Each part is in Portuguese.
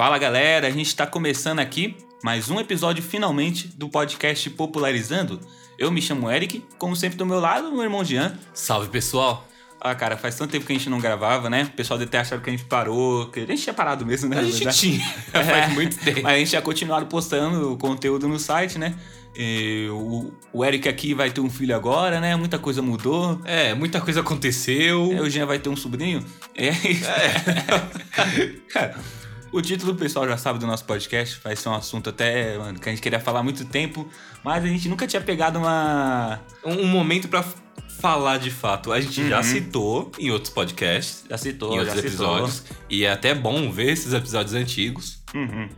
Fala galera, a gente está começando aqui mais um episódio finalmente do podcast Popularizando. Eu me chamo Eric, como sempre do meu lado, meu irmão Jean. Salve pessoal! Ah, cara, faz tanto tempo que a gente não gravava, né? O pessoal deve ter achado que a gente parou, que a gente tinha parado mesmo, né? A gente tinha, É, faz muito tempo. Mas a gente tinha continuado postando o conteúdo no site, né? E o, o Eric aqui vai ter um filho agora, né? Muita coisa mudou. É, muita coisa aconteceu. É, O Jean vai ter um sobrinho. É. Cara, o título o pessoal já sabe do nosso podcast. Vai ser um assunto até, mano, que a gente queria falar há muito tempo. Mas a gente nunca tinha pegado uma. Um, um momento pra falar de fato. A gente já Uhum. citou em outros podcasts, Já citou, em já outros citou. episódios. E é até bom ver esses episódios antigos. Uhum.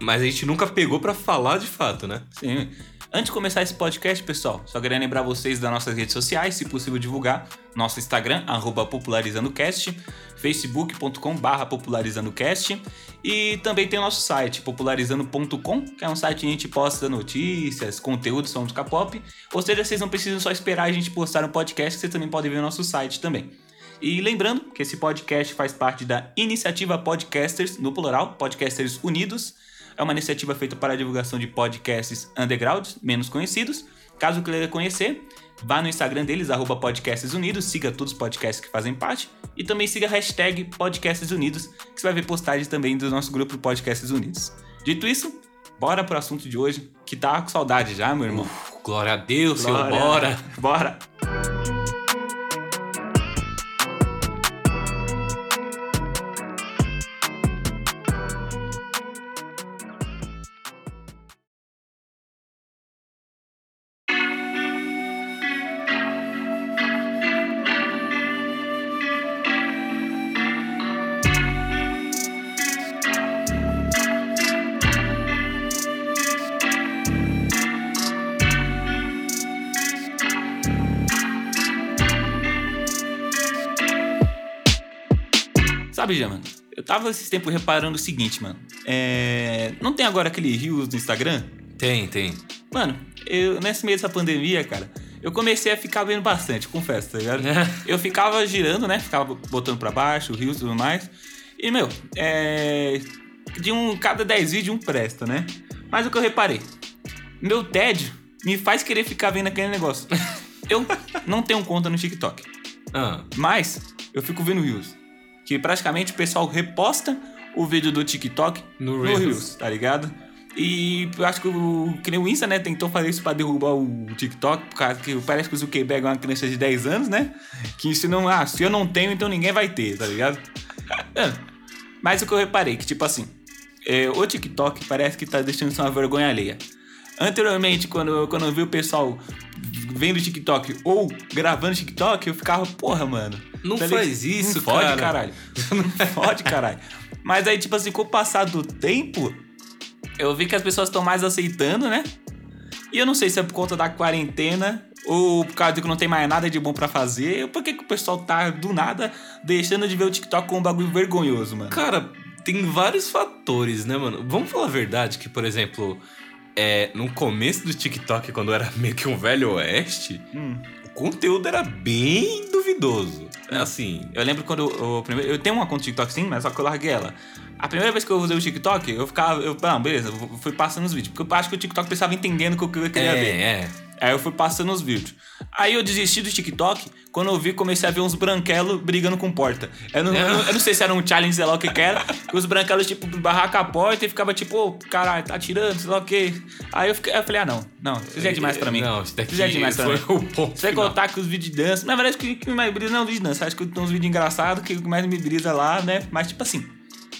Mas a gente nunca pegou pra falar de fato, né? Sim. Antes de começar esse podcast, pessoal, só queria lembrar vocês das nossas redes sociais, se possível divulgar. Nosso Instagram, popularizandocast, facebook.com popularizandocast e também tem o nosso site, popularizando.com, que é um site que a gente posta notícias, conteúdo, som música pop. Ou seja, vocês não precisam só esperar a gente postar um podcast, vocês também podem ver no nosso site também. E lembrando que esse podcast faz parte da iniciativa Podcasters, no plural, Podcasters Unidos. É uma iniciativa feita para a divulgação de podcasts underground, menos conhecidos. Caso queira conhecer, vá no Instagram deles, arroba Podcasts Unidos, siga todos os podcasts que fazem parte e também siga a hashtag Podcasts Unidos, que você vai ver postagens também do nosso grupo Podcasts Unidos. Dito isso, bora pro assunto de hoje, que tá com saudade já, meu irmão. Glória a Deus, Senhor, Glória. bora! Bora! Sabe, já, mano? Eu tava esses tempos reparando o seguinte, mano. É... Não tem agora aquele Rios no Instagram? Tem, tem. Mano, eu, nesse meio dessa pandemia, cara, eu comecei a ficar vendo bastante, confesso, tá ligado? Eu ficava girando, né? Ficava botando pra baixo, Rios e tudo mais. E, meu, é. De um. Cada 10 vídeos, um presta, né? Mas o que eu reparei? Meu tédio me faz querer ficar vendo aquele negócio. Eu não tenho conta no TikTok. Ah, Mas eu fico vendo Reels. Que praticamente o pessoal reposta o vídeo do TikTok No no, Reels. Reels. tá ligado? E eu acho que o, que nem o Insta, né, tentou fazer isso pra derrubar o TikTok, por causa que parece que o Zuckerberg é uma criança de 10 anos, né? Que ensinam, ah, se eu não tenho, então ninguém vai ter, tá ligado? É. Mas o que eu reparei, que tipo assim, é, o TikTok parece que tá deixando isso uma vergonha alheia. Anteriormente, quando, eu- quando eu vi o pessoal vendo TikTok ou gravando TikTok, eu ficava, porra, mano. Não tá faz isso, não fode, cara. caralho. Não fode, caralho. Mas aí, tipo assim, com o passar do tempo, eu vi que as pessoas estão mais aceitando, né? E eu não sei se é por conta da quarentena ou por causa de que não tem mais nada de bom pra fazer. Por que, que o pessoal tá, do nada, deixando de ver o TikTok como um bagulho vergonhoso, mano? Cara, tem vários fatores, né, mano? Vamos falar a verdade que, por exemplo, é, no começo do TikTok, quando era meio que um velho oeste, Hum. Conteúdo era bem duvidoso. É assim. Eu lembro quando eu, primeiro, eu tenho uma conta TikTok sim, mas só que eu larguei ela. A primeira vez que eu usei o TikTok, eu ficava, eu, não, beleza, eu fui passando os vídeos, porque eu acho que o TikTok precisava entendendo o que eu queria é, ver. é. Aí eu fui passando os vídeos. Aí eu desisti do TikTok, quando eu vi, comecei a ver uns branquelos brigando com porta. Eu não, eu eu não sei se era um challenge, sei lá o que que era, que os branquelos, tipo, barraca a porta e ficava tipo, ô, caralho, tá tirando, sei lá o que. Aí eu, fiquei, eu falei, ah, não, não, isso já é demais pra mim. Não, isso daqui Isso já é demais pra mim. o ponto final. contar que os vídeos de dança. Na verdade, o que, que mais brisa não é o vídeo de dança. Acho que tem uns vídeos engraçados que o que mais me brisa lá, né? Mas, tipo assim,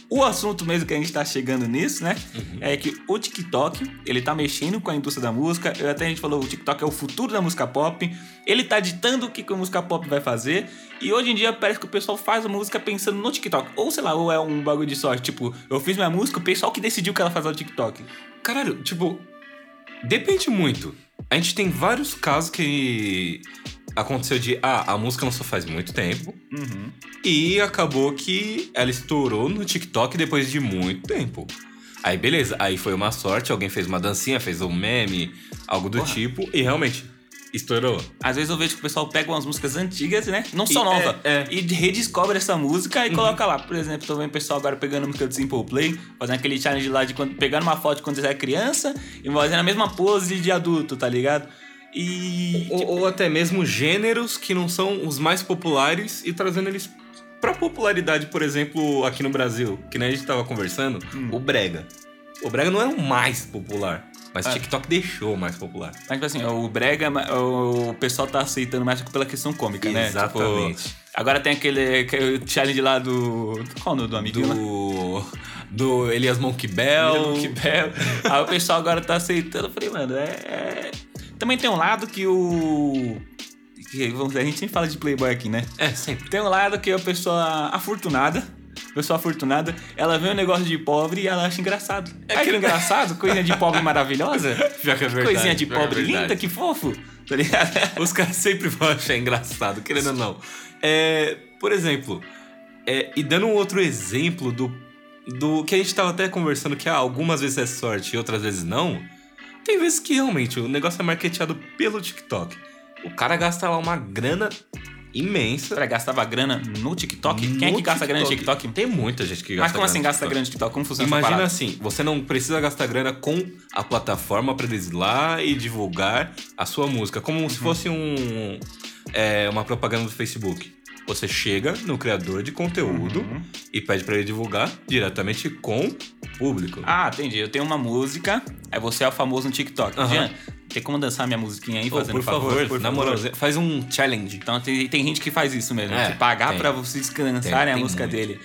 o assunto mesmo que a gente tá chegando nisso, né? É que o TikTok, ele tá mexendo com a indústria da música. Eu até a gente falou, o TikTok é o futuro da música pop. Ele tá ditando o que a música pop vai fazer. E hoje em dia parece que o pessoal faz a música pensando no TikTok. Ou sei lá, ou é um bagulho de sorte. Tipo, eu fiz minha música, o pessoal que decidiu que ela faz no TikTok. Caralho, tipo, depende muito. A gente tem vários casos que aconteceu de, ah, a música lançou faz muito tempo Uhum. e acabou que ela estourou no TikTok depois de muito tempo. Aí beleza, aí foi uma sorte, alguém fez uma dancinha, fez um meme, algo do Porra. tipo, e realmente estourou. Às vezes eu vejo que o pessoal pega umas músicas antigas, né? Não só E- nova. é, é. E redescobre essa música e coloca lá. Por exemplo, tô vendo o pessoal agora pegando a música do Simple Play, fazendo aquele challenge lá de quando, pegando uma foto de quando você era criança e fazendo a mesma pose de adulto, tá ligado? E. Ou, ou até mesmo gêneros que não são os mais populares e trazendo eles pra popularidade, por exemplo, aqui no Brasil, que nem a gente tava conversando, Hum. o Brega. O Brega não é o mais popular, mas o Ah. TikTok deixou o mais popular. Mas, tipo assim, o Brega, o pessoal tá aceitando mais pela questão cômica, né? Exatamente. Tipo, agora tem aquele, aquele challenge lá do. Qual o nome do lá? Do. Do Elias Monkey Bell. Que belo. Aí o pessoal agora tá aceitando. Eu falei, mano, é. É- Também tem um lado que o. que, vamos a gente sempre fala de Playboy aqui, né? É, sempre. Tem um lado que a pessoa afortunada. Pessoa afortunada, ela vê um negócio de pobre e ela acha engraçado. É que engraçado, coisinha de pobre maravilhosa. Pior que é verdade. coisinha de é pobre verdade. linda, que fofo. Tá ligado? Os caras sempre vão achar engraçado, querendo ou não. É, por exemplo, é, e dando um outro exemplo do, do que a gente tava até conversando, que ah, algumas vezes é sorte e outras vezes não. Tem vezes que realmente o negócio é marketeado pelo TikTok. O cara gasta lá uma grana imensa. Peraí, gastava grana no TikTok? Quem é no que gasta grana no TikTok? Tem muita gente que gasta Mas como assim no gasta TikTok. grana no TikTok? Como funciona Imagina assim, você não precisa gastar grana com a plataforma para eles lá e divulgar a sua música, como Uhum. se fosse um é, uma propaganda do Facebook. Você chega no criador de conteúdo Uhum. e pede para ele divulgar diretamente com o público. Ah, entendi. Eu tenho uma música, aí você é o famoso no TikTok. Aham. Jean, tem como dançar minha musiquinha aí, Pô, fazendo por favor, por na favor? moral, faz um challenge. Então tem, tem gente que faz isso mesmo, É, que pagar pra vocês dançarem Tem, a música muito. dele.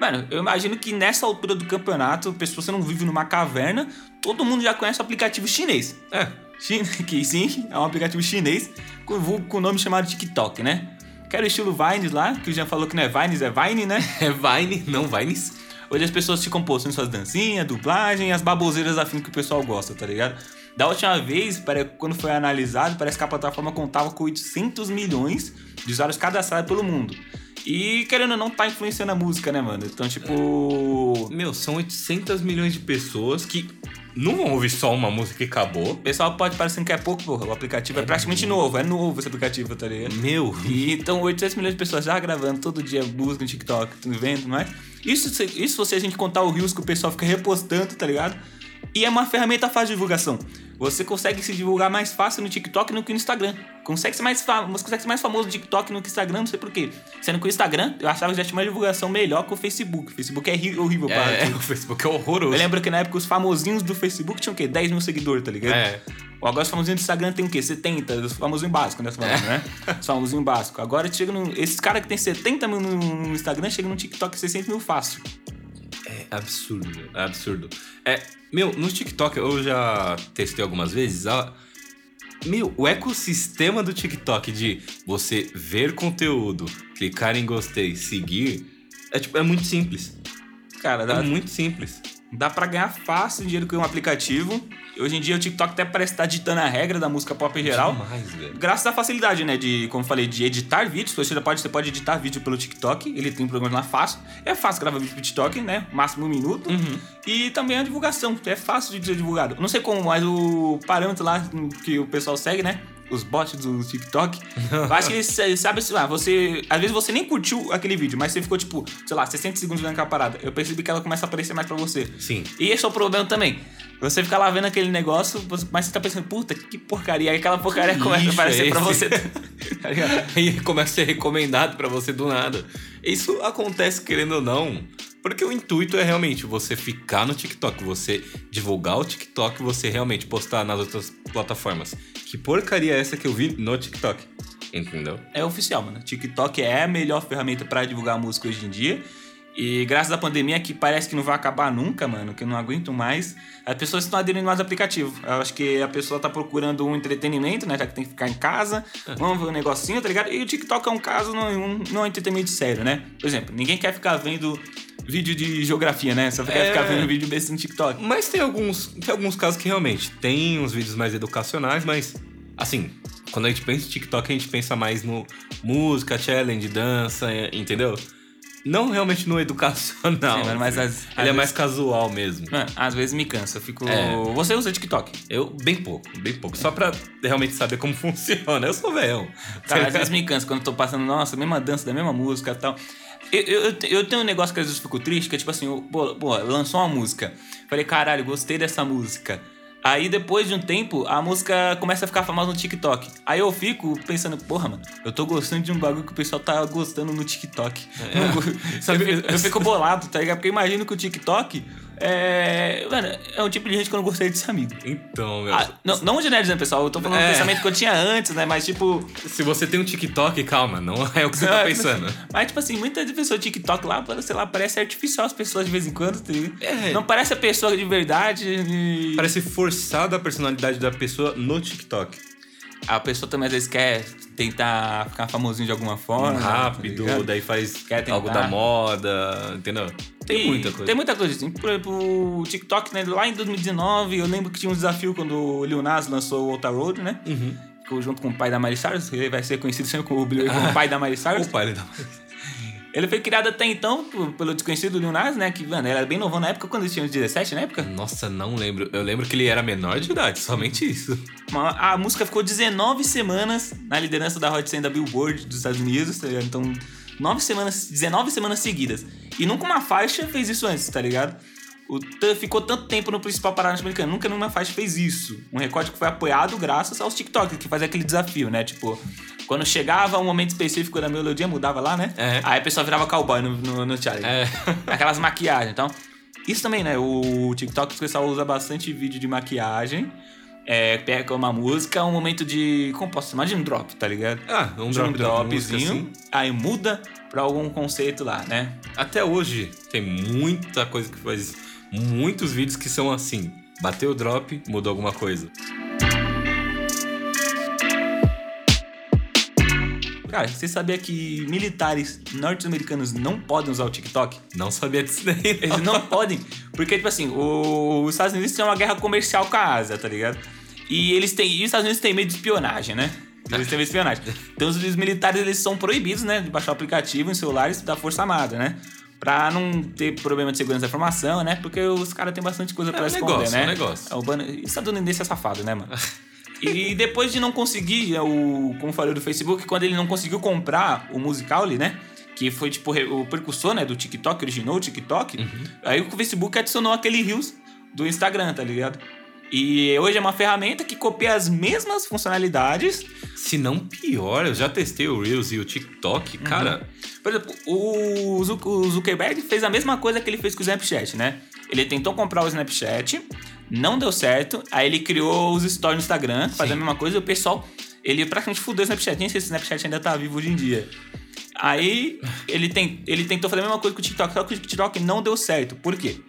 Mano, eu imagino que nessa altura do campeonato, pessoa você não vive numa caverna, todo mundo já conhece o aplicativo chinês. É, Chin- que sim, é um aplicativo chinês com o nome chamado TikTok, né? Que era o estilo Vines lá, que o Jean falou que não é Vines, é Vine, né? é Vine, não Vines. Onde as pessoas ficam postando suas dancinhas, dublagem, as baboseiras afins que o pessoal gosta, tá ligado? Da última vez, quando foi analisado, parece que a plataforma contava com 800 milhões de usuários cadastrados pelo mundo. E querendo ou não, tá influenciando a música, né, mano? Então, tipo. Meu, são 800 milhões de pessoas que não vão ouvir só uma música e acabou. O pessoal pode parecer que é pouco, porra. O aplicativo é, É praticamente muito. novo, é novo esse aplicativo, tá ligado? Meu, E então 800 milhões de pessoas já gravando todo dia música no TikTok, tu vendo, não é? Isso, se- isso se a gente contar o rios que o pessoal fica repostando, tá ligado? E é uma ferramenta fácil de divulgação. Você consegue se divulgar mais fácil no TikTok do que no Instagram. Consegue ser mais, fa- você consegue ser mais famoso no TikTok do que no Instagram, não sei porquê. Sendo que o Instagram, eu achava que já tinha uma divulgação melhor que o Facebook. O Facebook é horrível para é, o Facebook é horroroso. Eu lembro que na época os famosinhos do Facebook tinham o quê? 10 mil seguidores, tá ligado? É. Agora os famosinhos do Instagram tem o quê? 70, os famosinhos básicos, né? Falando, né? Os famosinhos básicos. Agora chega no. Esses caras que tem 70 mil no no Instagram chegam no TikTok 60 mil fácil. É absurdo, é absurdo. É, meu, no TikTok eu já testei algumas vezes. A, meu, o ecossistema do TikTok de você ver conteúdo, clicar em gostei, seguir, é tipo, é muito simples. Cara, É muito simples. Dá pra ganhar fácil dinheiro com um aplicativo. Hoje em dia o TikTok até parece estar ditando a regra da música pop em geral. Demais, velho. Graças à facilidade, né? De, como eu falei, de editar vídeos. Você já pode, você pode editar vídeo pelo TikTok. Ele tem um programa lá fácil. É fácil gravar vídeo pro TikTok, né? Máximo um minuto. Uhum. E também a divulgação. É fácil de ser divulgado. Não sei como, mas o parâmetro lá que o pessoal segue, né? Os bots do TikTok. eu acho que eles sa- sabem, sei lá, você. Às vezes você nem curtiu aquele vídeo, mas você ficou, tipo, sei lá, 60 segundos vendo aquela parada. Eu percebi que ela começa a aparecer mais pra você. Sim. E esse é o problema também. Você fica lá vendo aquele negócio, mas você tá pensando, puta, que porcaria. Aí aquela porcaria Que começa a aparecer é pra você. tá ligado? Aí começa a ser recomendado pra você do nada. Isso acontece querendo ou não, porque o intuito é realmente você ficar no TikTok, você divulgar o TikTok, você realmente postar nas outras plataformas. Que porcaria é essa que eu vi no TikTok? Entendeu? É oficial, mano. TikTok é a melhor ferramenta pra divulgar música hoje em dia. E graças à pandemia, que parece que não vai acabar nunca, mano, que eu não aguento mais, as pessoas estão aderindo mais aplicativo. Eu acho que a pessoa tá procurando um entretenimento, né? Já que tem que ficar em casa, vamos ver um negocinho, tá ligado? E o TikTok é um caso, não, um, não é um entretenimento sério, né? Por exemplo, ninguém quer ficar vendo vídeo de geografia, né? Só quer É. ficar vendo vídeo desse no TikTok. Mas tem alguns, tem alguns casos que realmente tem uns vídeos mais educacionais, mas assim, quando a gente pensa em TikTok, a gente pensa mais no música, challenge, dança, é, entendeu? Não realmente no educacional. Sim, mas às- Ele é mais casual mesmo. Mano, às vezes me cansa. Eu fico. É. Você usa TikTok? Eu, bem pouco, bem pouco. Só pra realmente saber como funciona. Eu sou velhão. Cara, às vezes me cansa quando eu tô passando, nossa, mesma dança da mesma música e tal. Eu, eu, eu te- eu tenho um negócio que às vezes eu fico triste, que é tipo assim, eu- pô, pô, lançou uma música. Falei, caralho, gostei dessa música. Aí depois de um tempo, a música começa a ficar famosa no TikTok. Aí eu fico pensando, porra, mano, eu tô gostando de um bagulho que o pessoal tá gostando no TikTok. Sabe- eu, fico- eu fico bolado, tá ligado? Porque eu imagino que o TikTok é. Mano, é um tipo de gente que eu não gostaria de ser amigo. Então, meu. Ah, não, não generalizando, pessoal, eu tô falando É. do pensamento que eu tinha antes, né? Mas tipo. Se você tem um TikTok, calma, não é o que você tá pensando. Mas, tipo assim, muitas pessoas TikTok lá, sei lá, parece artificial as pessoas de vez em quando, tá? É. Não parece a pessoa de verdade. e- Parece forçada a personalidade da pessoa no TikTok. A pessoa também às vezes quer tentar ficar famosinho de alguma forma. Rápido, tá daí faz Quer algo da moda, entendeu? Tem muita coisa. Tem muita coisa, assim. Por exemplo, o TikTok, né? Lá em 2019, eu lembro que tinha um desafio quando o Lil Nas lançou o Outer Road, né? Uhum. Ficou junto com o pai da Miley Cyrus, ele vai ser conhecido sempre como o o pai da Miley Cyrus. Opa, ele dá... Ele foi criado até então pelo desconhecido Lil Nas, né? Que, mano, ele era bem novo na época, quando ele tinha uns 17 na época. Nossa, não lembro. Eu lembro que ele era menor de idade, somente isso. Uma- A música ficou 19 semanas na liderança da Hot 100 da Billboard dos Estados Unidos, tá? Então, 9 semanas, 19 semanas seguidas. E nunca uma faixa fez isso antes, tá ligado? O ficou tanto tempo no principal parada norte-americano, nunca nenhuma faixa fez isso. Um recorde que foi apoiado graças aos TikTok, que fazia aquele desafio, né? Tipo, quando chegava um momento específico da melodia, mudava lá, né? É. Aí a pessoa virava cowboy no, no, no challenge. É. Aquelas maquiagens, então. Isso também, né? O TikTok, o pessoal usa bastante vídeo de maquiagem. É, pega uma música, um momento de. Como posso chamar? De um drop, tá ligado? Ah, um De drop música, dropzinho. assim. Aí muda pra algum conceito lá, né? Até hoje tem muita coisa que faz. Muitos vídeos que são assim. Bateu o drop, mudou alguma coisa. Cara, você sabia que militares norte-americanos não podem usar o TikTok? Não sabia disso daí. Eles não podem. Porque, tipo assim, o- os Estados Unidos têm uma guerra comercial com a Ásia, tá ligado? E eles têm. E os Estados Unidos têm medo de espionagem, né? Eles têm medo de espionagem. Então os militares eles são proibidos, né? De baixar o aplicativo em celulares da Força Armada, né? Pra não ter problema de segurança da informação, né? Porque os caras têm bastante coisa pra um esconder, negócio, né? é um negócio. É, o. Estadunidense é safado, né, mano? E depois de não conseguir, é, o, como falei do Facebook, quando ele não conseguiu comprar o Musical.ly, né? Que foi, tipo, o precursor, né? Do TikTok, originou o TikTok. Uhum. Aí o Facebook adicionou aquele Reels do Instagram, tá ligado? E hoje é uma ferramenta que copia as mesmas funcionalidades. Se não pior, eu já testei o Reels e o TikTok, Uhum. cara. Por exemplo, o Zuckerberg fez a mesma coisa que ele fez com o Snapchat, né? Ele tentou comprar o Snapchat, não deu certo, aí ele criou os stories no Instagram, fazendo a mesma coisa, e o pessoal, ele praticamente fudeu o Snapchat, nem sei se o Snapchat ainda tá vivo hoje em dia. Aí ele, tem, ele tentou fazer a mesma coisa com o TikTok, só que o TikTok não deu certo. Por quê?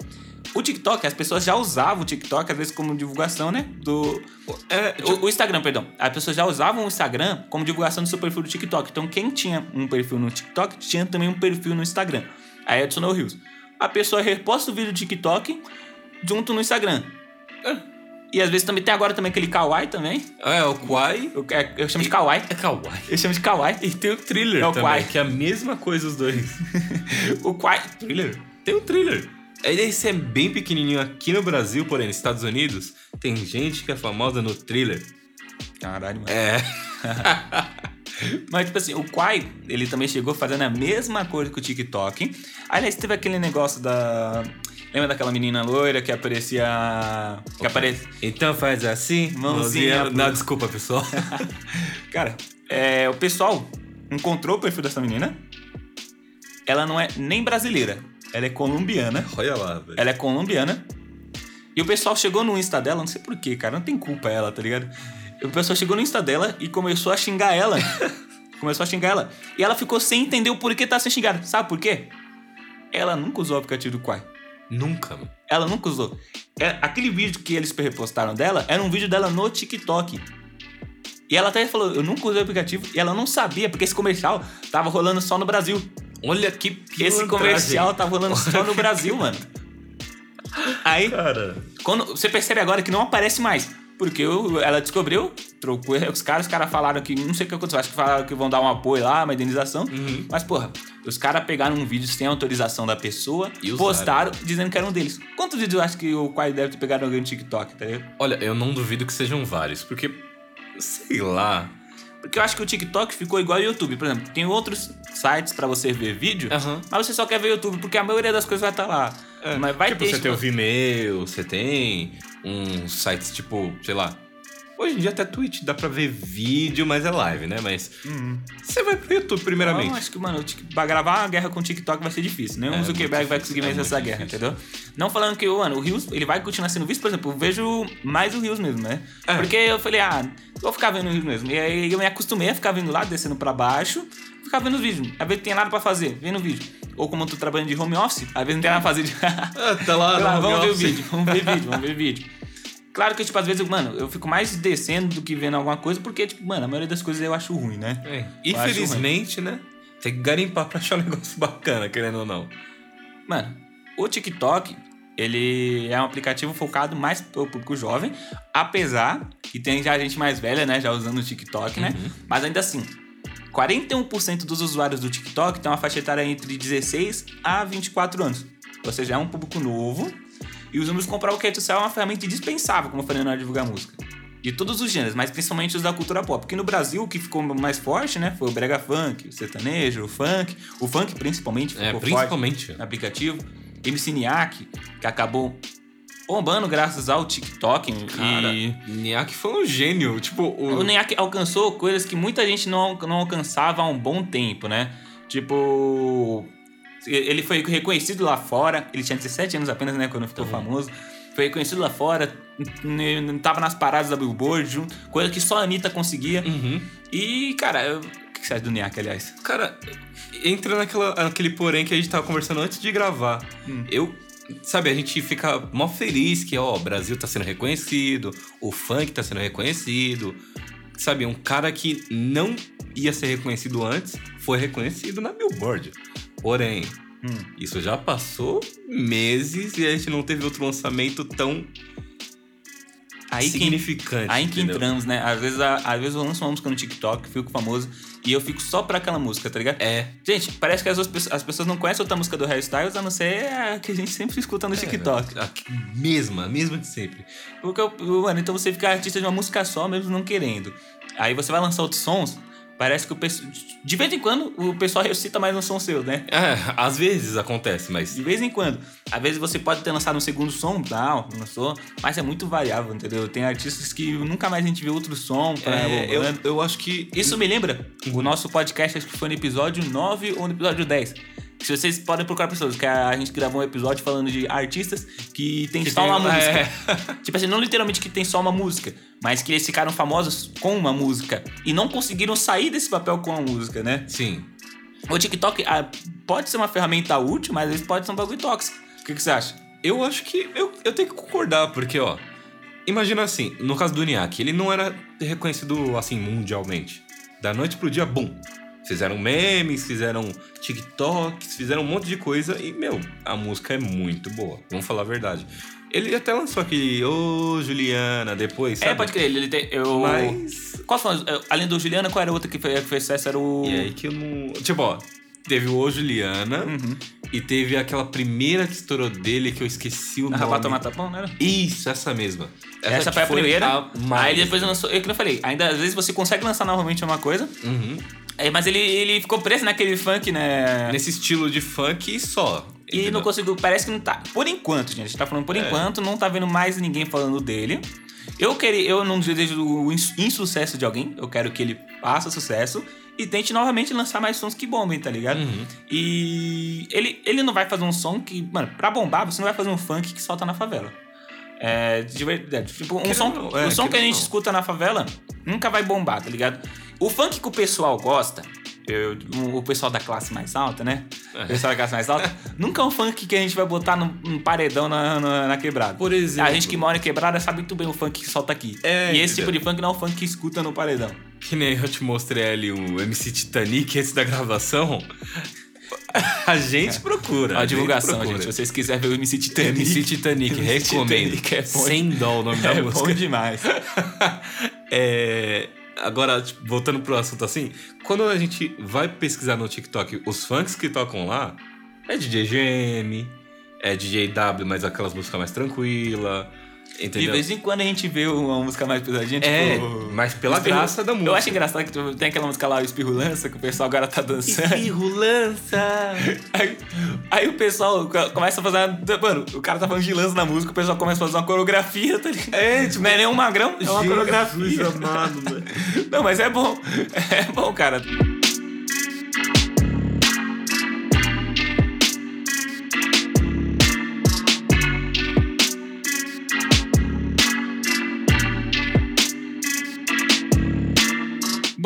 O TikTok, as pessoas já usavam o TikTok, às vezes, como divulgação, né? Do. É, O, o Instagram, perdão. As pessoas já usavam o Instagram como divulgação do seu perfil do TikTok. Então, quem tinha um perfil no TikTok tinha também um perfil no Instagram. Aí adicionou o Reels. A pessoa reposta o vídeo do TikTok junto no Instagram. E às vezes também tem agora também aquele Kawaii também. é, o Quai Eu, é- eu chamo de Kawaii. é kawaii. Eu chamo de Kawaii. E tem o thriller É o também, Quai. que é a mesma coisa os dois. o Kawaii. Thriller? Tem o thriller. Ele esse é bem pequenininho aqui no Brasil, porém nos Estados Unidos, tem gente que é famosa no thriller. Caralho, mano. É. Mas, tipo assim, o Quai, ele também chegou fazendo a mesma coisa que o TikTok. Aliás, teve aquele negócio da. Lembra daquela menina loira que aparecia. Que aparecia. Então faz assim, Mãozinha pro- Não, desculpa, pessoal. Cara, é, o pessoal encontrou o perfil dessa menina. Ela não é nem brasileira. Ela é colombiana. Olha lá, velho. Ela é colombiana. E o pessoal chegou no Insta dela, não sei porquê, cara, não tem culpa ela, tá ligado? E o pessoal chegou no Insta dela e começou a xingar ela. começou a xingar ela. E ela ficou sem entender o porquê tá sendo xingada. Sabe por quê? Ela nunca usou o aplicativo do Quai. Nunca, mano. Ela nunca usou. É, aquele vídeo que eles repostaram dela era um vídeo dela no TikTok. E ela até falou, eu nunca usei o aplicativo. E ela não sabia, porque esse comercial tava rolando só no Brasil. Olha que Esse pilantragem. comercial tava rolando só no Brasil, mano. Aí, Cara. quando você percebe agora que não aparece mais. Porque ela descobriu, trocou os caras, os caras falaram que. Não sei o que aconteceu, acho que falaram que vão dar um apoio lá, uma indenização. Uhum. Mas, porra, os caras pegaram um vídeo sem autorização da pessoa, E usaram. postaram dizendo que era um deles. Quantos vídeos eu acho que o Quai deve ter pegado alguém no TikTok, tá ligado? Olha, eu não duvido que sejam vários, porque. Sei lá. Porque eu acho que o TikTok ficou igual ao YouTube. Por exemplo, tem outros sites pra você ver vídeo, Aham. mas você só quer ver YouTube, porque a maioria das coisas vai estar lá. mas vai tipo, ter. você tipo, tem o Vimeo, você tem uns sites tipo, sei lá. Hoje em dia até Twitch dá pra ver vídeo, mas é live, né? Mas Uhum. você vai pro YouTube primeiramente. Não, acho que, mano, pra gravar uma guerra com o TikTok vai ser difícil. Nenhum É, Zuckerberg vai conseguir é vencer muito essa guerra, difícil. entendeu? Não falando que, mano, o Rios, ele vai continuar sendo visto, por exemplo, eu vejo mais o Rios mesmo, né? É. Porque eu falei, ah, vou ficar vendo o Rios mesmo. E aí eu me acostumei a ficar vendo lá, descendo pra baixo, ficar vendo os vídeos. Às vezes não tem nada pra fazer, vendo o vídeo. Ou como eu tô trabalhando de home office, às vezes não tem nada pra fazer. De... Ah, tá lá, Sei lá, no vamos ver o vídeo, vamos ver vídeo, vamos ver vídeo. Claro que, tipo, às vezes, mano, eu fico mais descendo do que vendo alguma coisa, porque, tipo, mano, a maioria das coisas eu acho ruim, né? É, Infelizmente, né? Tem que garimpar pra achar um negócio bacana, querendo ou não. Mano, o TikTok, ele é um aplicativo focado mais pro público jovem, apesar que tem já gente mais velha, né, já usando o TikTok, né? Mas ainda assim, 41% dos usuários do TikTok tem uma faixa etária entre 16 a 24 anos. Ou seja, é um público novo. E os números comprar é social é uma ferramenta indispensável, como eu falei na hora de divulgar música. De todos os gêneros, mas principalmente os da cultura pop. Porque no Brasil, o que ficou mais forte, né? Foi o brega funk, o sertanejo, o funk. O funk, principalmente, ficou É, forte principalmente. no aplicativo. MC Niak, que acabou bombando graças ao TikTok. Cara, e Niak foi um gênio. Tipo, o. o Niak alcançou coisas que muita gente não, não alcançava há um bom tempo, né? Tipo. Ele foi reconhecido lá fora. Ele tinha 17 anos apenas, né? Quando ficou famoso. Foi reconhecido lá fora. Tava nas paradas da Billboard, junto, coisa que só a Anitta conseguia. Uhum. E, cara, eu- o que você acha do Niak, aliás? Cara, entra naquela, naquele porém que a gente tava conversando antes de gravar. Hum. Eu. Sabe, a gente fica mó feliz que, ó, o Brasil tá sendo reconhecido, o funk tá sendo reconhecido. Sabe, um cara que não ia ser reconhecido antes foi reconhecido na Billboard. Porém, Hum. isso já passou meses e a gente não teve outro lançamento tão Aí que significante. Aí que entendeu? entramos, né? Às vezes, a- às vezes eu lanço uma música no TikTok, fico famoso, e eu fico só pra aquela música, tá ligado? É. Gente, parece que as, pessoas- as pessoas não conhecem outra música do Harry Styles, a não ser a que a gente sempre escuta no TikTok. É, a mesma, a mesma de sempre. Porque, mano, então você fica artista de uma música só, mesmo não querendo. Aí você vai lançar outros sons, parece que o pessoal... De vez em quando, o pessoal recita mais um som seu, né? É, às vezes acontece, mas De vez em quando. Às vezes você pode ter lançado um segundo som, tal, lançou, mas é muito variável, entendeu? Tem artistas que nunca mais a gente vê outro som pra é, eu, bombando. eu acho que Isso me lembra o nosso podcast, acho que foi no episódio 9 ou no episódio 10. Se vocês podem procurar pessoas, que a gente gravou um episódio falando de artistas que tem Que só tem- uma música. é. tipo assim, não literalmente que tem só uma música, mas que eles ficaram famosos com uma música e não conseguiram sair desse papel com a música, né? Sim. O TikTok ah, pode ser uma ferramenta útil, mas vezes pode ser um bagulho tóxico. O que, que você acha? Eu acho que eu, eu tenho que concordar, porque, ó. Imagina assim, no caso do Niak, ele não era reconhecido assim mundialmente. Da noite pro dia, bum. Fizeram memes, fizeram TikToks, fizeram um monte de coisa e, meu, a música é muito boa. Vamos falar a verdade. Ele até lançou aquele Ô Juliana depois, sabe? É, pode crer, ele tem. Eu... Mas. Qual foi? eh, Além do Juliana, qual era a outra que foi- que fez sucesso? Era o. E aí que eu não. Tipo, ó. Teve o Ô Juliana Uhum. e teve aquela primeira que estourou dele que eu esqueci o A nome. Rabata Matapão, não era? Isso, essa mesma. Essa, que foi a primeira. a mais. Aí ele depois lançou. Eu que eu falei, ainda às vezes você consegue lançar novamente uma coisa, Uhum. É, mas ele, ele ficou preso naquele funk, né? Nesse estilo de funk só. E entendeu? não conseguiu. Parece que não tá. Por enquanto, gente. A gente tá falando por É. enquanto, não tá vendo mais ninguém falando dele. Eu queria, eu não desejo o ins- insucesso de alguém. Eu quero que ele faça sucesso e tente novamente lançar mais sons que bombem, tá ligado? Uhum. E ele, ele não vai fazer um som que, mano, pra bombar, você não vai fazer um funk que solta na favela. É, de verdade. Tipo, um som, não, é, o som que a gente não. escuta na favela nunca vai bombar, tá ligado? O funk que o pessoal gosta, eu- o pessoal da classe mais alta, né? É. O pessoal da classe mais alta, nunca é um funk que a gente vai botar num, num paredão na, na, na quebrada. Por exemplo. A gente que mora em quebrada sabe muito bem o funk que solta aqui. É, e esse tipo de funk não é o funk que escuta no paredão. Que nem eu te mostrei ali o MC Titanic antes da gravação. A gente procura. A gente divulgação, procura. gente. Se vocês quiserem ver o MC Titanic. MC Titanic, recomendo. Titanic é bom. Sem dó o nome da É música. bom demais. É, agora, tipo, voltando pro assunto assim, quando a gente vai pesquisar no TikTok os funks que tocam lá, é DJ GM, é DJ W, mas aquelas músicas mais tranquilas, De entendeu? vez em quando a gente vê uma música mais pesadinha, É, tipo... mas pela Espirro- graça da música. Eu acho engraçado que tipo, tem aquela música lá, o Espirro Lança, que o pessoal agora tá dançando. Lança! Aí, aí o pessoal co- começa a fazer. uma- Mano, o cara tá falando de lança na música, o pessoal começa a fazer uma coreografia, tá ligado? É, tipo, Não é nem um magrão, é uma coreografia. amado, mano. Não, mas é bom. É bom, cara.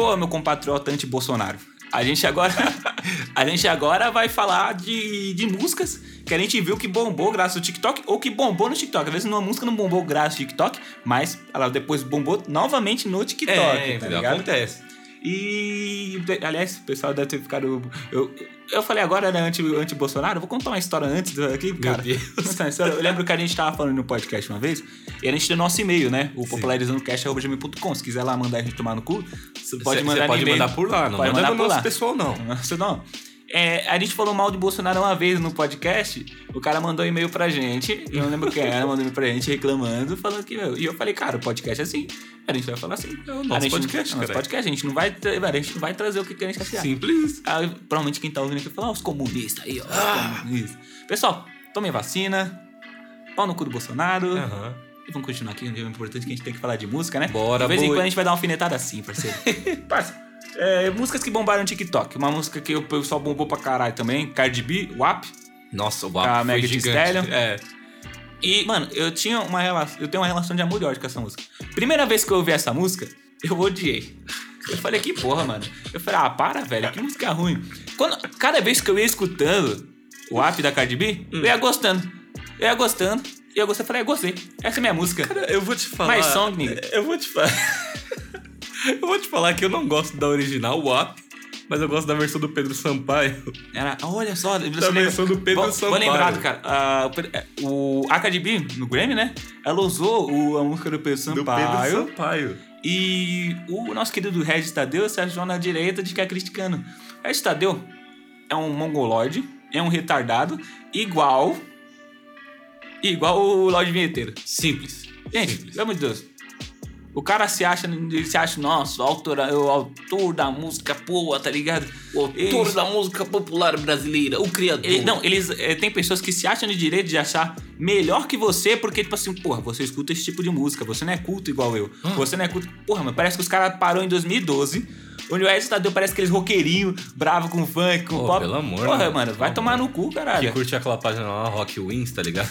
Boa, meu compatriota anti-Bolsonaro. A gente agora, a gente agora vai falar de, de músicas que a gente viu que bombou graças ao TikTok ou que bombou no TikTok. Às vezes uma música não bombou graças ao TikTok, mas ela depois bombou novamente no TikTok, É, tá? Acontece. E, aliás, o pessoal deve ter ficado. Eu, eu falei agora, né, anti- anti-Bolsonaro. vou contar uma história antes aqui, cara. Deus. Uma história. Eu lembro que a gente tava falando no podcast uma vez, e a gente tem nosso e-mail, né? O popularizandocast.gmail.com. Se quiser lá mandar a gente tomar no cu, você pode Cê- mandar cê no pode mandar por lá, não Pode manda mandar no por nosso lá. pessoal, não. Nossa, não. É, a gente falou mal de Bolsonaro uma vez no podcast. O cara mandou um e-mail pra gente. Eu não lembro quem era, mandou um e-mail pra gente reclamando, falando que. Meu, e eu falei, cara, o podcast é assim. A gente vai falar assim. É o A nosso gente- podcast, é o nosso podcast. A gente não vai, a gente não vai trazer o que a gente quer Simples. Aí, provavelmente quem tá ouvindo aqui fala, ah, os comunistas aí, ó. Ah. comunistas. Pessoal, tomem vacina. Pau no cu do Bolsonaro. Aham. E vamos continuar aqui, é importante que a gente tem que falar de música, né? Bora, De vez em quando a gente vai dar uma alfinetada assim, parceiro. Parça, é, músicas que bombaram no TikTok. Uma música que o pessoal bombou pra caralho também, Cardi B, WAP. Nossa, o A Megan Thee gigante. Stallion. É. E, mano, eu tinha uma relação, eu tenho uma relação de amor e ódio com essa música. Primeira vez que eu ouvi essa música, eu odiei. Eu falei, que porra, mano. Eu falei, ah, para, velho, que música ruim. Quando, cada vez que eu ia escutando o app da Cardi B, eu ia gostando. Eu ia gostando. E eu gostei, eu falei, eu gostei. Essa é minha música. Cara, eu vou te falar. Mais song, nigga. Eu vou te falar. eu vou te falar que eu não gosto da original, o WAP, mas eu gosto da versão do Pedro Sampaio. Era, olha só, Da versão do Pedro Bom, Sampaio. Bom lembrado, cara. ah, o é, a B, no Grammy, né? Ela usou o- a música do Pedro Do Sampaio. Pedro Sampaio. E o nosso querido Regis Tadeu se achou na direita de ficar criticando. Regis Tadeu é um mongoloide, é um retardado, igual. Igual o Lorde Vinheteiro. Simples. Gente, Simples. pelo amor de Deus. O cara se acha, ele se acha, nossa, o autor, o autor da música boa, tá ligado? O autor da música popular brasileira, o criador. Ele- não, eles é, tem pessoas que se acham de direito de achar melhor que você, porque, tipo assim, porra, você escuta esse tipo de música, você não é culto igual eu. Ah. Você não é culto. Porra, mano, parece que os caras parou em 2012. Onde o Edson Tadeu parece aqueles roqueirinho, bravo com funk, com Pô, pop. pelo amor, Porra, mano, mano, vai tomar amor. no cu, Que caralho. curte aquela página lá, Rock Wins, tá ligado?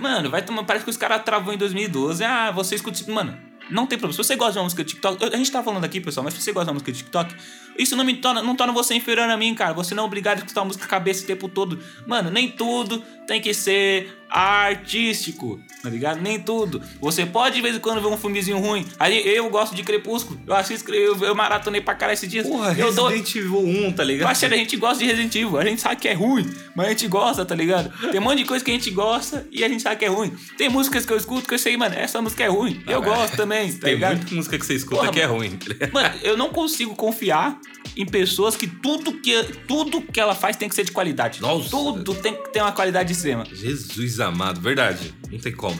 Mano, vai tomar. Parece que os caras travou em 2012. Ah, você escuta. Mano, não tem problema. Se você gosta de uma música TikTok. A gente tá falando aqui, pessoal, mas se você gosta de uma música TikTok, isso não me torna, não torna você inferior a mim, cara. Você não é obrigado a escutar música cabeça o tempo todo. Mano, nem tudo tem que ser artístico, tá ligado? Nem tudo. Você pode de vez em quando ver um filmezinho ruim. Aí eu gosto de Crepúsculo. Eu assisto, eu, eu maratonei pra caralho esses dias. Porra, eu Resident Evil 1, tá ligado? Parceiro, a gente gosta de Resident Evil. A gente sabe que é ruim, mas a gente gosta, tá ligado? Tem um monte de coisa que a gente gosta e a gente sabe que é ruim. Tem músicas que eu escuto que eu sei, mano, essa música é ruim. Eu Ah, gosto também, tá Tem ligado? muita música que você escuta Porra, que é ruim. tá? Mano, eu não consigo confiar em pessoas que tudo que, tudo que ela faz tem que ser de qualidade. Nossa. Tudo tem que ter uma qualidade extrema. Jesus amado, verdade. Não tem como.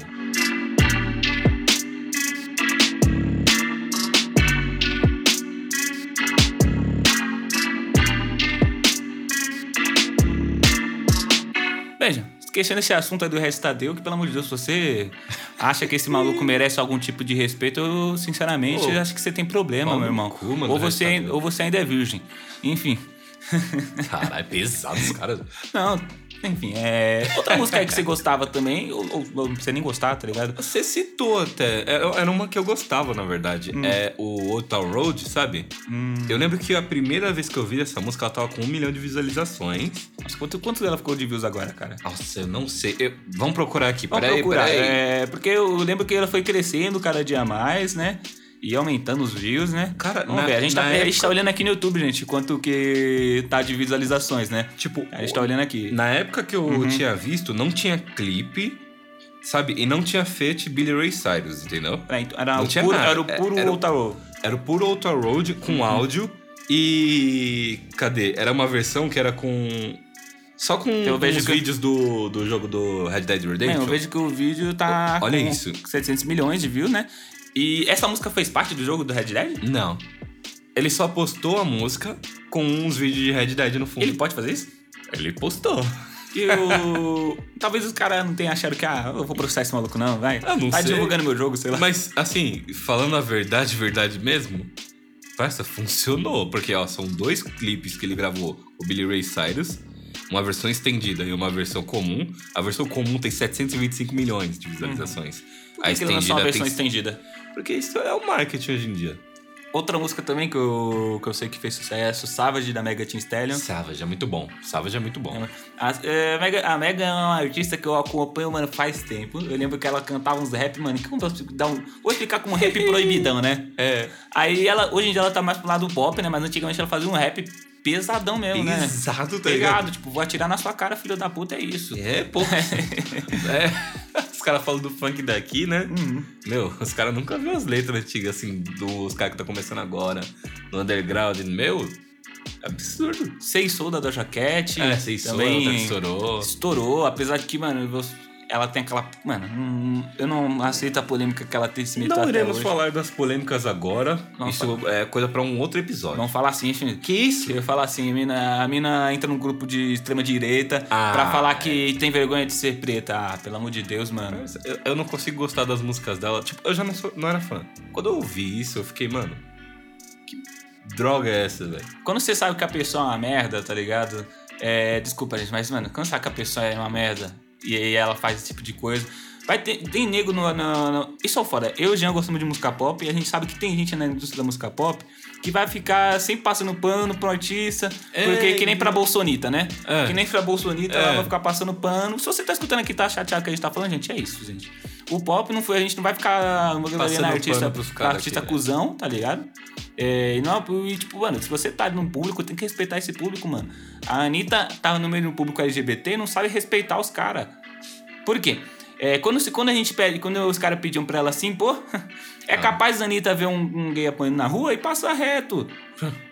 Esquecendo esse assunto aí do Regis Tadeu, que pelo amor de Deus, se você acha que esse maluco merece algum tipo de respeito, eu sinceramente acho que você tem problema, meu irmão. cu, mano, ou, você, Tadeu. ou você ainda é virgem. Enfim. Caralho, pesado os caras. Não, enfim, é. Outra música aí que você gostava também, ou, ou, ou você nem gostava, tá ligado? Você citou até. Era era uma que eu gostava, na verdade. Hum. É o Old Town Road, sabe? Eu lembro que a primeira vez que eu vi essa música, ela tava com um milhão de visualizações. Nossa, quanto, quanto dela ficou de views agora, cara? Nossa, eu não sei. Eu- Vamos procurar aqui. Vamos Peraí, procurar. peraí. É, porque eu lembro que ela foi crescendo cada dia mais, né? E aumentando os views, né? Cara, na- ver. A gente, tá, na a gente época- tá olhando aqui no YouTube, gente, quanto que tá de visualizações, né? Tipo, A gente tá olhando aqui. na época que eu Uhum. tinha visto, não tinha clipe, sabe? E não tinha feat Billy Ray Cyrus, entendeu? É, então, era, Não o tinha puro, nada. era o É- puro era o- Ultra Roll. Era o puro Ultra Road com Uhum. áudio e. Cadê? Era uma versão que era com. Só com Eu vejo os que- vídeos do, do jogo do Red Dead Redemption. Eu vejo que o vídeo tá Olha com isso. 700 milhões de views, né? E essa música fez parte do jogo do Red Dead? Não. Ele só postou a música com uns vídeos de Red Dead no fundo. Ele pode fazer isso? Ele postou. E o... Talvez os caras não tenham achado que, ah, eu vou processar esse maluco não, vai. Ah, não tá sei. divulgando meu jogo, sei lá. Mas, assim, falando a verdade, verdade mesmo, parça, funcionou. Porque, ó, são dois clipes que ele gravou, o Billy Ray Cyrus, uma versão estendida e uma versão comum. A versão comum tem 725 milhões de visualizações. Por que, que ele lançou uma versão estendida? Porque isso é o marketing hoje em dia. Outra música também que eu, que eu sei que fez sucesso, Savage, da Mega Teen Stallion. Savage é muito bom. Savage é muito bom. A, é, Mega, a Mega é uma artista que eu acompanho, mano, faz tempo. Eu lembro que ela cantava uns rap, mano. Que como dar um, vou explicar como rap proibidão, né? É. Aí ela, hoje em dia ela tá mais pro lado do pop, né? Mas antigamente ela fazia um rap pesadão mesmo, né? Exato, tá Pegado, ligado? tipo, vou atirar na sua cara, filho da puta, é isso. É, pô. é. Os caras falam do funk daqui, né? Uhum. Meu, os caras nunca viram as letras antigas, assim, dos caras que tá começando agora, no underground. Meu, absurdo. Sei Sou da Doja Cat. É, sei só, também ela estourou. estourou, apesar de que, mano, eu- ela tem aquela. Mano, eu não aceito a polêmica que ela tem se metido Não iremos falar das polêmicas agora. Vamos Isso é coisa pra um outro episódio. Vamos falar assim. Que isso? Eu falar assim, a mina, a mina entra num grupo de extrema direita Ah, pra falar que tem vergonha de ser preta. Ah, pelo amor de Deus, mano. Eu, eu não consigo gostar das músicas dela. Tipo, eu já não, sou, não era fã. Quando eu ouvi isso, eu fiquei, mano, que droga é essa, velho? Quando você sabe que a pessoa é uma merda, tá ligado? É, desculpa, gente, mas, mano, quando sabe que a pessoa é uma merda e aí ela faz esse tipo de coisa. Vai ter, tem nego no, no, no- Isso é o foda. Eu e o Jean gostamos de música pop e a gente sabe que tem gente na indústria da música pop que vai ficar sempre passando pano pro artista. É, porque que nem pra Bolsonita, né? É. Que nem pra Bolsonita, É. ela vai ficar passando pano. Se você tá escutando aqui tá chateado que a gente tá falando, gente, é isso, gente. O pop não foi, a gente não vai ficar Passando na artista, artista aqui, né? cuzão, tá ligado? É, e não, e tipo, mano, se você tá num público, tem que respeitar esse público, mano. A Anitta tava no meio do público LGBT e não sabe respeitar os caras. Por quê? É, quando, se- quando a gente pede, quando os caras pediam pra ela assim, pô, é Ah. capaz a Anitta ver um, um gay apanhando na rua e passar reto.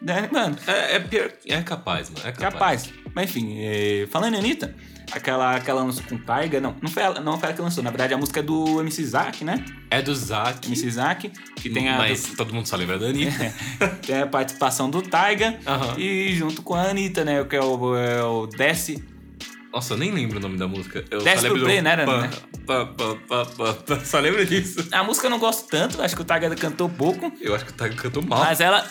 né, mano? É, é, pior- é capaz, mano. É capaz. Capaz. Mas enfim, é, falando em Anitta, aquela, aquela lançou com Taiga, não, não foi, ela, não foi ela que lançou, na verdade a música é do MC Zack, né? É do Zack. MC Zack, que tem a, Mas todo mundo só lembra da Anitta. tem a participação do Taiga Aham. e junto com a Anitta, né? Que é o, é o Desce. Nossa, eu nem lembro o nome da música. Eu Desce só lembro pro play, do... né, né? pá, pá, pá, pá, pá. Só lembro disso. A música eu não gosto tanto, acho que o Taiga cantou pouco, Eu acho que o Tiger cantou mal. mas ela.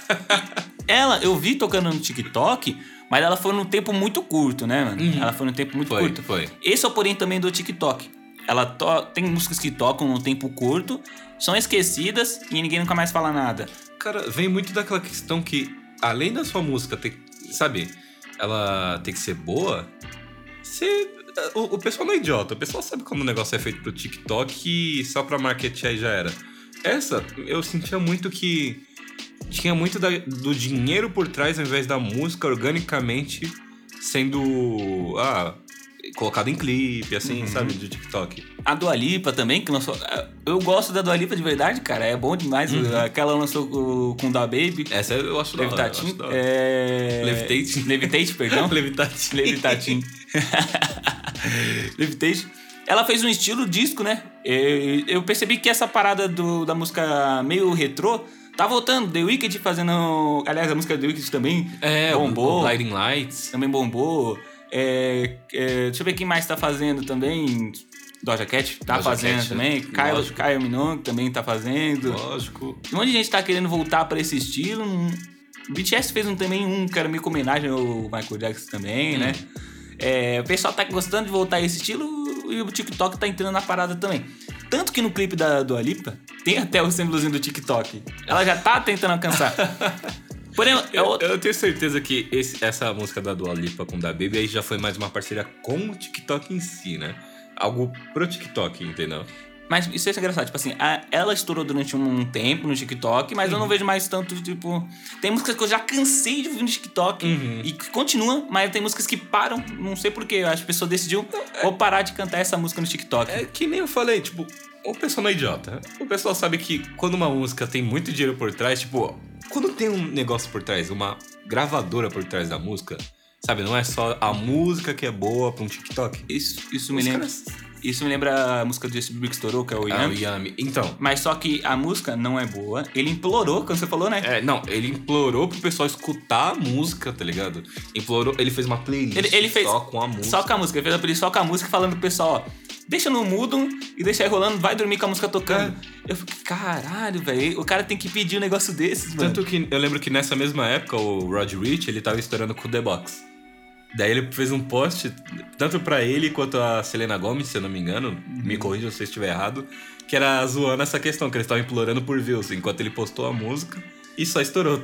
ela, eu vi tocando no TikTok, mas ela foi num tempo muito curto, né, mano? Ela foi num tempo muito Uhum. Foi, curto. foi. Esse é o porém também do TikTok. Ela to... tem músicas que tocam num tempo curto, são esquecidas e ninguém nunca mais fala nada. Cara, vem muito daquela questão que, além da sua música ter, sabe, ela tem que ser boa, você, o, o pessoal não é idiota, o pessoal sabe como o negócio é feito pro TikTok e só pra marketing aí já era. Essa, eu sentia muito que tinha muito da- do dinheiro por trás ao invés da música organicamente sendo, ah, colocado em clipe, assim, Uhum. sabe, de TikTok. A Dua Lipa também, que lançou. Eu gosto da Dua Lipa de verdade, cara. É bom demais. Uhum. Aquela lançou com, com Da Baby. Essa eu acho da hora, hora. É... Levitate. Levitate, perdão. Levitating. Levitating. Levitation. Ela fez um estilo disco, né? Eu, eu percebi que essa parada do, da música meio retrô tá voltando. The Wicked fazendo. Aliás, a música The Wicked também É, bombou. Blinding Lights. Também bombou. É, é, deixa eu ver quem mais tá fazendo também. Doja Cat tá Doja fazendo Cat, também. Kyle, lógico. Kyle Minogue também tá fazendo. Lógico. Um monte de gente tá querendo voltar pra esse estilo. O BTS fez um, também um que era meio que homenagem ao Michael Jackson também, né? É, o pessoal tá gostando de voltar a esse estilo e o TikTok tá entrando na parada também. Tanto que no clipe da Dua Lipa tem até o símbolozinho do TikTok. Ela já tá tentando alcançar. Porém, é Eu, eu tenho certeza que esse- essa música da Dua Lipa com da Baby aí já foi mais uma parceria com o TikTok em si, né? Algo pro TikTok, entendeu? Mas isso é engraçado, tipo assim, a- ela estourou durante um tempo no TikTok, mas eu não vejo mais tanto, tipo. Tem músicas que eu já cansei de ouvir no TikTok Uhum. e que continua, mas tem músicas que param, não sei porquê. Eu acho que a pessoa decidiu vou parar de cantar essa música no TikTok. É que nem eu falei, tipo, o pessoal não é idiota. O pessoal sabe que quando uma música tem muito dinheiro por trás, tipo, quando tem um negócio por trás, uma gravadora por trás da música, sabe? Não é só a música que é boa pra um TikTok. Isso, isso me lembra. caras- Isso me lembra a música do Justin Bieber que estourou, que é o Ah, o Yami. Yami. Então, Mas só que a música não é boa. Ele implorou, quando você falou, né? é, não, ele implorou pro pessoal escutar a música, tá ligado? Implorou, ele fez uma playlist Ele- ele fez só com a música. Só com a música. Ele fez a playlist só com a música, falando pro pessoal, ó. Deixa no mudo e deixa aí rolando, vai dormir com a música tocando. Eu fiquei, caralho, velho. O cara tem que pedir um negócio desses, mano. Tanto que eu lembro que nessa mesma época o Rod Rich, ele tava estourando com o The Box. Daí ele fez um post, tanto pra ele quanto a Selena Gomez, se eu não me engano, Uhum. me corrija se eu estiver errado, que era zoando essa questão, que eles estavam implorando por views, enquanto ele postou a música e só estourou.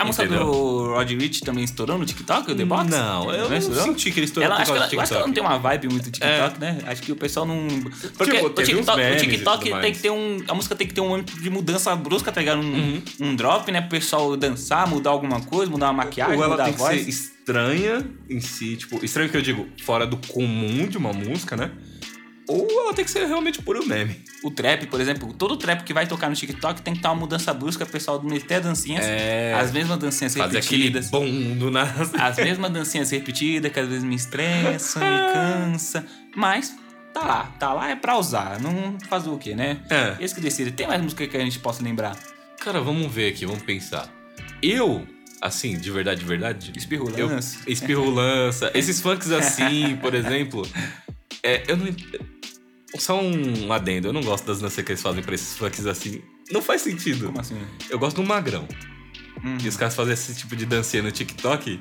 A música entendeu? do Rod Rich também estourou no TikTok, o The Box? Não, eu não senti que ele estourou Ela, por acho, que ela, eu acho que ela não TikTok. tem uma vibe muito TikTok, né? Acho que o pessoal não. Porque Tipo, o TikTok, o TikTok tem que ter um. A música tem que ter um momento de mudança brusca, tá ligado? Um, Uhum. um drop, né? Pro pessoal dançar, mudar alguma coisa, mudar uma maquiagem, Ou ela mudar tem a que voz. ser estranha em si, tipo, estranho que eu digo, fora do comum de uma música, né? Ou ela tem que ser realmente puro meme. O trap, por exemplo, todo trap que vai tocar no TikTok tem que ter uma mudança brusca, o pessoal meter dancinhas. É. As mesmas dancinhas Fazer repetidas. bondo na. As mesmas dancinhas repetidas, que às vezes me estressa, me cansa. Mas tá lá, tá lá é pra usar. Não fazer o quê, né? É. Esse que decide. Tem mais música que a gente possa lembrar? Cara, vamos ver aqui, vamos pensar. Eu, assim, de verdade, de verdade. Espirro Eu, Lance. espirro lança. Esses funks assim, por exemplo. É, eu não. Só um adendo, eu não gosto das danças que eles fazem pra esses funks assim. Não faz sentido. Como assim? Eu gosto do magrão. Hum. E os caras fazem esse tipo de dancinha no TikTok.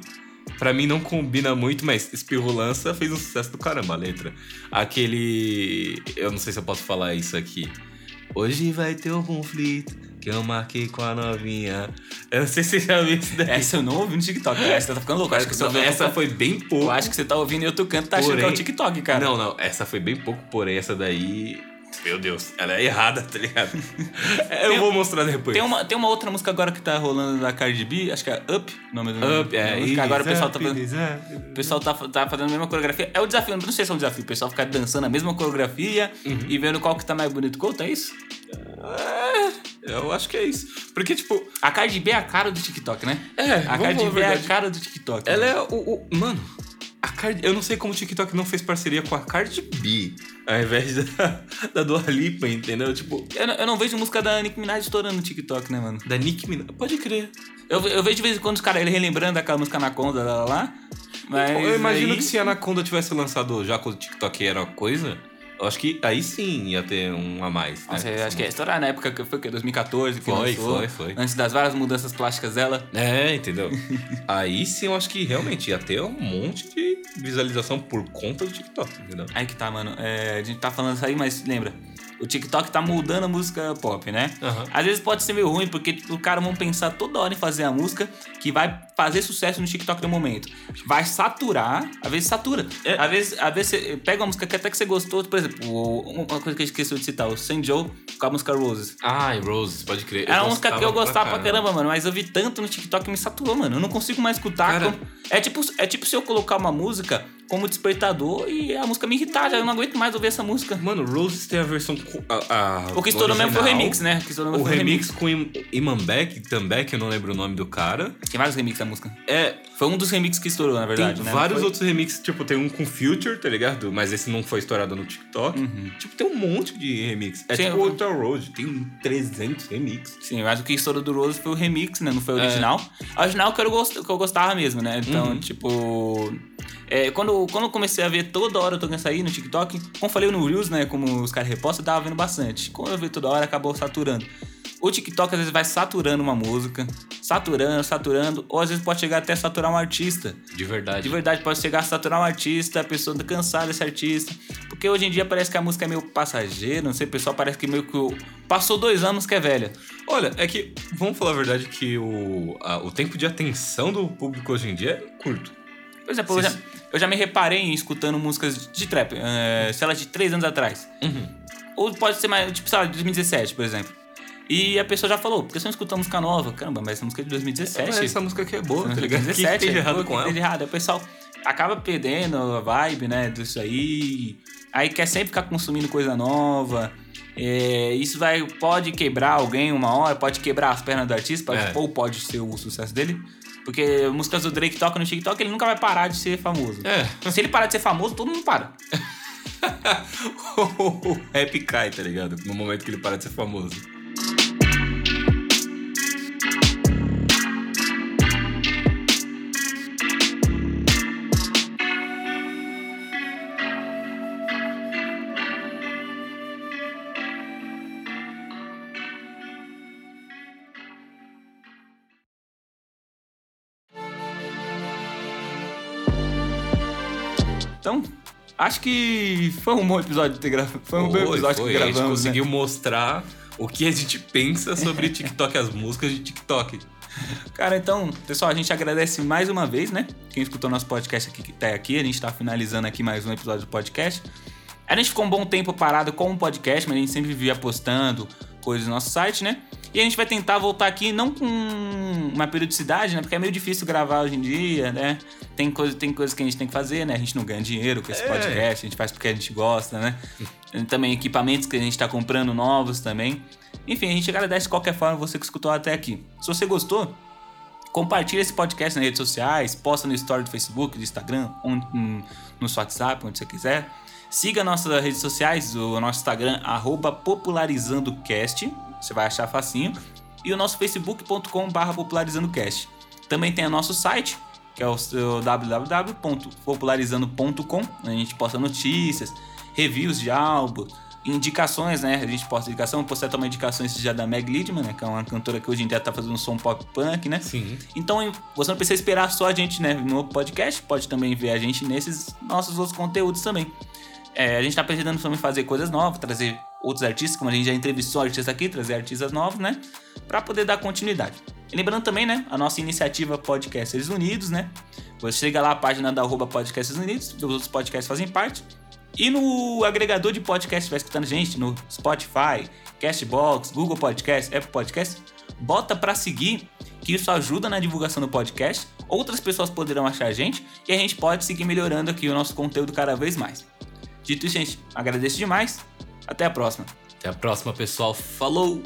Pra mim não combina muito, mas Espirro Lança fez um sucesso do caramba a letra. Aquele. Eu não sei se eu posso falar isso aqui. Hoje vai ter um conflito que eu marquei com a novinha. Eu não sei se você já viu isso daí. Essa eu não ouvi no TikTok. Essa você tá ficando louco. Acho que você Não, essa foi bem pouco. Eu acho que você tá ouvindo em outro canto e tá achando que é o Porém- TikTok, cara. Não, não, essa foi bem pouco, porém essa daí. Meu Deus, ela é errada, tá ligado? eu Tem- vou mostrar depois. Tem uma, tem uma outra música agora que tá rolando da Cardi B, acho que é Up, o nome do Up, da é. música. Agora o pessoal tá fazendo. O pessoal tá, tá fazendo a mesma coreografia. É o desafio, não sei se é um desafio. O pessoal ficar dançando a mesma coreografia Uhum. e vendo qual que tá mais bonito outro, é isso? É, eu acho que é isso. Porque, tipo, A Cardi B é a cara do TikTok, né? É, A Cardi B é a cara do TikTok. ela né? é o. o- mano, a. Eu não sei como o TikTok não fez parceria com a Cardi B. Ao invés da, da Dua Lipa, entendeu? Tipo, Eu, não- eu não vejo música da Nicki Minaj estourando no TikTok, né, mano? da Nicki Minaj. Pode crer. Eu, eu vejo de vez em quando os caras ele relembrando aquela música Anaconda lá, lá. Mas eu imagino aí- que se a Anaconda tivesse lançado já quando o TikTok era coisa, eu acho que aí sim ia ter um a mais. Nossa, né? eu acho que é estourar na época que foi o quê? 2014 que Foi, lançou. foi, foi. Antes das várias mudanças plásticas dela. É, entendeu? aí sim eu acho que realmente ia ter um monte de visualização por conta do TikTok, entendeu? Aí que tá, mano. É, a gente tá falando isso aí, mas lembra, o TikTok tá moldando a música pop, né? Aham. Às vezes pode ser meio ruim, porque o cara vão pensar toda hora em fazer a música que vai fazer sucesso no TikTok no momento. Vai saturar, às vezes satura. É. Às vezes, às vezes você pega uma música que até que você gostou, por exemplo, uma coisa que a gente esqueceu de citar, o Saint Joe com a música Roses. Ai, Roses, pode crer. Era uma música que eu gostava pra caramba, mano, mas eu vi tanto no TikTok que me saturou, mano. Eu não consigo mais escutar. Cara- É, tipo, é tipo se eu colocar uma música como despertador e a música me irritar, já eu não aguento mais ouvir essa música. Mano, Roses tem a versão. A, a O que estourou mesmo foi o remix, né? O que O foi remix com Im- Iman Beck, Tambek, eu não lembro o nome do cara. Tem vários remixes da música. É, Foi um dos remixes que estourou, na verdade, tem né? vários Foi- outros remixes, tipo, tem um com Future, tá ligado? Mas esse não foi estourado no TikTok. Tipo, tem um monte de remix. É Sim, tipo eu- Outer Road, tem 300 remixes. Sim, mas o que estourou do Rose foi o remix, né? Não foi o É. original. O original que eu, gost... que eu gostava mesmo, né? Então, Uhum. tipo. É, quando, quando eu comecei a ver toda hora eu tô sair no TikTok, como eu falei no Reels, né? Como os caras repostam, eu tava vendo bastante. Quando eu vi toda hora, acabou saturando. O TikTok às vezes vai saturando uma música, saturando, saturando, ou às vezes pode chegar até a saturar um artista. De verdade. De verdade, pode chegar a saturar um artista, a pessoa tá cansada desse artista. Porque hoje em dia parece que a música é meio passageira, não sei, o pessoal parece que meio que o- passou dois anos que é velha. Olha, é que, vamos falar a verdade, que o, a- o tempo de atenção do público hoje em dia é curto. Por exemplo, eu já, eu já me reparei em escutando músicas de trap, uh, sei lá, de três anos atrás. Uhum. Ou pode ser mais, tipo, sei lá, de 2017, por exemplo. E a pessoa já falou, por que você não escuta música nova? Caramba, mas essa música é de 2017. Mas essa música aqui é boa, tá ligado? 2017, que é, errado com ela. errado. O pessoal acaba perdendo a vibe, né, disso aí. Aí quer sempre ficar consumindo coisa nova. É, isso vai, pode quebrar alguém uma hora, pode quebrar as pernas do artista, pode, É. ou pode ser o sucesso dele. Porque músicas do Drake toca no TikTok, ele nunca vai parar de ser famoso. É. Se ele parar de ser famoso, todo mundo para. o rap cai, tá ligado? No momento que ele para de ser famoso. Então, acho que foi um bom episódio de ter gravado. Foi um bom Foi, episódio foi. que A gente gravamos. né? conseguiu mostrar o que a gente pensa sobre TikTok, as músicas de TikTok. Cara, então, pessoal, a gente agradece mais uma vez, né? Quem escutou nosso podcast aqui, até aqui. A gente tá finalizando aqui mais um episódio do podcast. A gente ficou um bom tempo parado com o podcast, mas a gente sempre vivia postando coisas no nosso site, né? E a gente vai tentar voltar aqui, não com uma periodicidade, né? Porque é meio difícil gravar hoje em dia, né? Tem, coisa, tem coisas que a gente tem que fazer, né? A gente não ganha dinheiro com esse É. podcast, a gente faz porque a gente gosta, né? Também equipamentos que a gente tá comprando novos também. Enfim, a gente agradece de qualquer forma você que escutou até aqui. Se você gostou, compartilha esse podcast nas redes sociais, posta no story do Facebook, do Instagram, onde, no seu WhatsApp, onde você quiser. Siga nossas redes sociais, o nosso Instagram, arroba popularizandocast, você vai achar facinho. E o nosso facebook.com barra popularizandocast. Também tem o nosso site, que é o seu www.popularizando.com, a gente posta notícias, reviews de álbuns, indicações, né? A gente posta indicação, postei também indicações já da Meg Lidman, né? Que é uma cantora que hoje em dia tá fazendo um som pop punk, né? Sim. Então você não precisa esperar só a gente né, no podcast, pode também ver a gente nesses nossos outros conteúdos também. É, a gente tá precisando também fazer coisas novas, trazer outros artistas, como a gente já entrevistou artistas aqui, trazer artistas novos, né? Pra poder dar continuidade. E lembrando também, né, a nossa iniciativa Podcasters Unidos, né? Você chega lá, a página da arroba Podcasters Unidos, os outros podcasts fazem parte. E no agregador de podcast estiver escutando gente, no Spotify, Castbox, Google Podcast, Apple Podcast, bota pra seguir, que isso ajuda na divulgação do podcast. Outras pessoas poderão achar a gente e a gente pode seguir melhorando aqui o nosso conteúdo cada vez mais. Dito isso, gente, agradeço demais. Até a próxima. Até a próxima, pessoal. Falou!